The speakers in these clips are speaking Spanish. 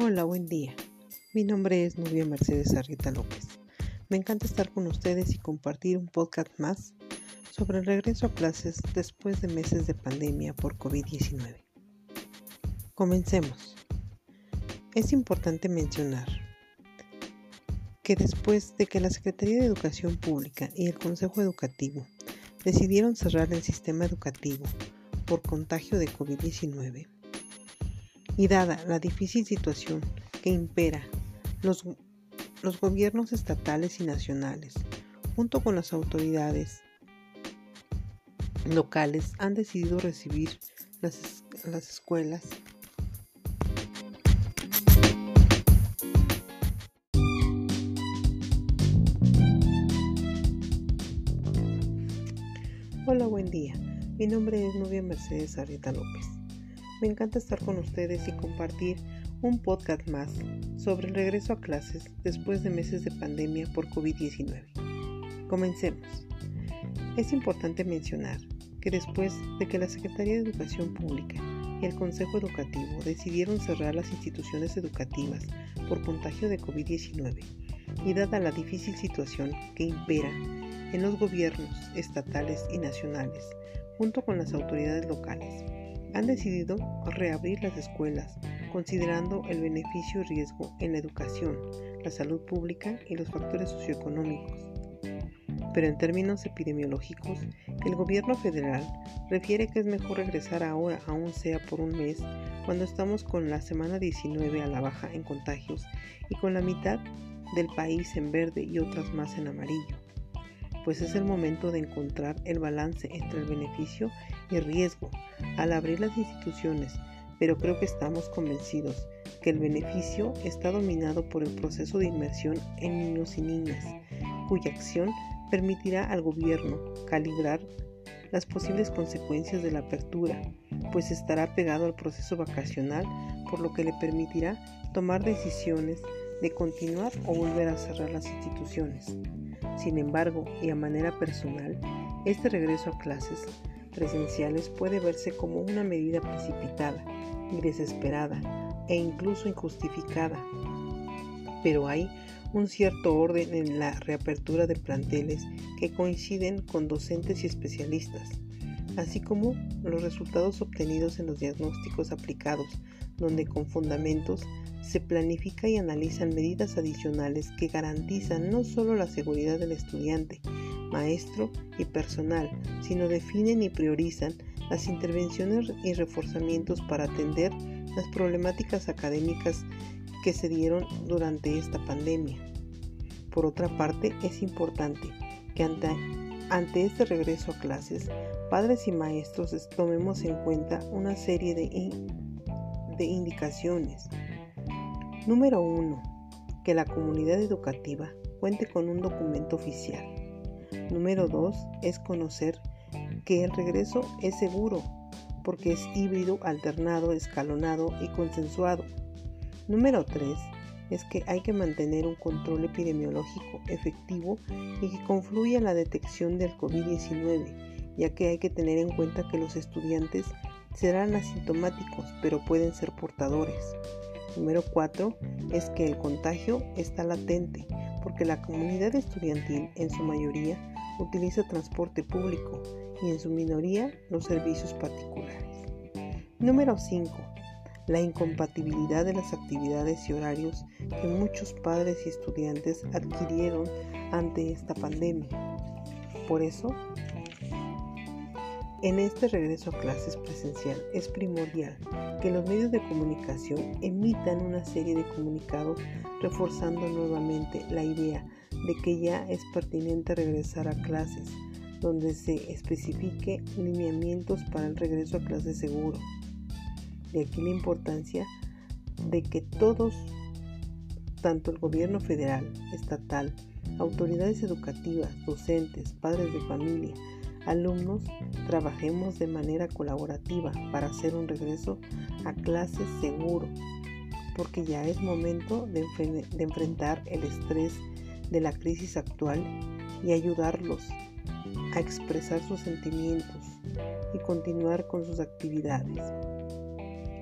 Hola, buen día. Mi nombre es Nubia Mercedes Arrieta López. Me encanta estar con ustedes y compartir un podcast más sobre el regreso a clases después de meses de pandemia por COVID-19. Comencemos. Es importante mencionar que después de que la Secretaría de Educación Pública y el Consejo Educativo decidieron cerrar el sistema educativo por contagio de COVID-19, y dada la difícil situación que impera, los, los gobiernos estatales y nacionales, junto con las autoridades locales, han decidido recibir las, las escuelas Hola, buen día. Mi nombre es Nubia Mercedes Arrieta López. Me encanta estar con ustedes y compartir un podcast más sobre el regreso a clases después de meses de pandemia por COVID-19. Comencemos. Es importante mencionar que después de que la Secretaría de Educación Pública y el Consejo Educativo decidieron cerrar las instituciones educativas por contagio de COVID-19 y dada la difícil situación que impera en los gobiernos estatales y nacionales, junto con las autoridades locales, han decidido reabrir las escuelas, considerando el beneficio y riesgo en la educación, la salud pública y los factores socioeconómicos. Pero en términos epidemiológicos, el gobierno federal refiere que es mejor regresar ahora, aún sea por un mes, cuando estamos con la semana 19 a la baja en contagios y con la mitad del país en verde y otras más en amarillo pues es el momento de encontrar el balance entre el beneficio y riesgo al abrir las instituciones, pero creo que estamos convencidos que el beneficio está dominado por el proceso de inmersión en niños y niñas, cuya acción permitirá al gobierno calibrar las posibles consecuencias de la apertura, pues estará pegado al proceso vacacional, por lo que le permitirá tomar decisiones de continuar o volver a cerrar las instituciones. Sin embargo, y a manera personal, este regreso a clases presenciales puede verse como una medida precipitada y desesperada e incluso injustificada. Pero hay un cierto orden en la reapertura de planteles que coinciden con docentes y especialistas, así como los resultados obtenidos en los diagnósticos aplicados, donde con fundamentos se planifica y analizan medidas adicionales que garantizan no solo la seguridad del estudiante, maestro y personal, sino definen y priorizan las intervenciones y reforzamientos para atender las problemáticas académicas que se dieron durante esta pandemia. Por otra parte, es importante que ante, ante este regreso a clases, padres y maestros tomemos en cuenta una serie de, de indicaciones Número 1. Que la comunidad educativa cuente con un documento oficial. Número 2. Es conocer que el regreso es seguro porque es híbrido, alternado, escalonado y consensuado. Número 3. Es que hay que mantener un control epidemiológico efectivo y que confluya la detección del COVID-19, ya que hay que tener en cuenta que los estudiantes serán asintomáticos, pero pueden ser portadores. Número 4 es que el contagio está latente porque la comunidad estudiantil en su mayoría utiliza transporte público y en su minoría los servicios particulares. Número 5. La incompatibilidad de las actividades y horarios que muchos padres y estudiantes adquirieron ante esta pandemia. Por eso, en este regreso a clases presencial es primordial que los medios de comunicación emitan una serie de comunicados reforzando nuevamente la idea de que ya es pertinente regresar a clases, donde se especifique lineamientos para el regreso a clases seguro. De aquí la importancia de que todos, tanto el gobierno federal, estatal, autoridades educativas, docentes, padres de familia, alumnos trabajemos de manera colaborativa para hacer un regreso a clases seguro, porque ya es momento de, enfrentar el estrés de la crisis actual y ayudarlos a expresar sus sentimientos y continuar con sus actividades.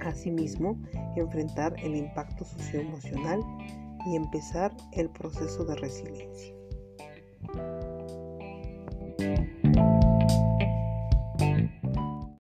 Asimismo, enfrentar el impacto socioemocional y empezar el proceso de resiliencia.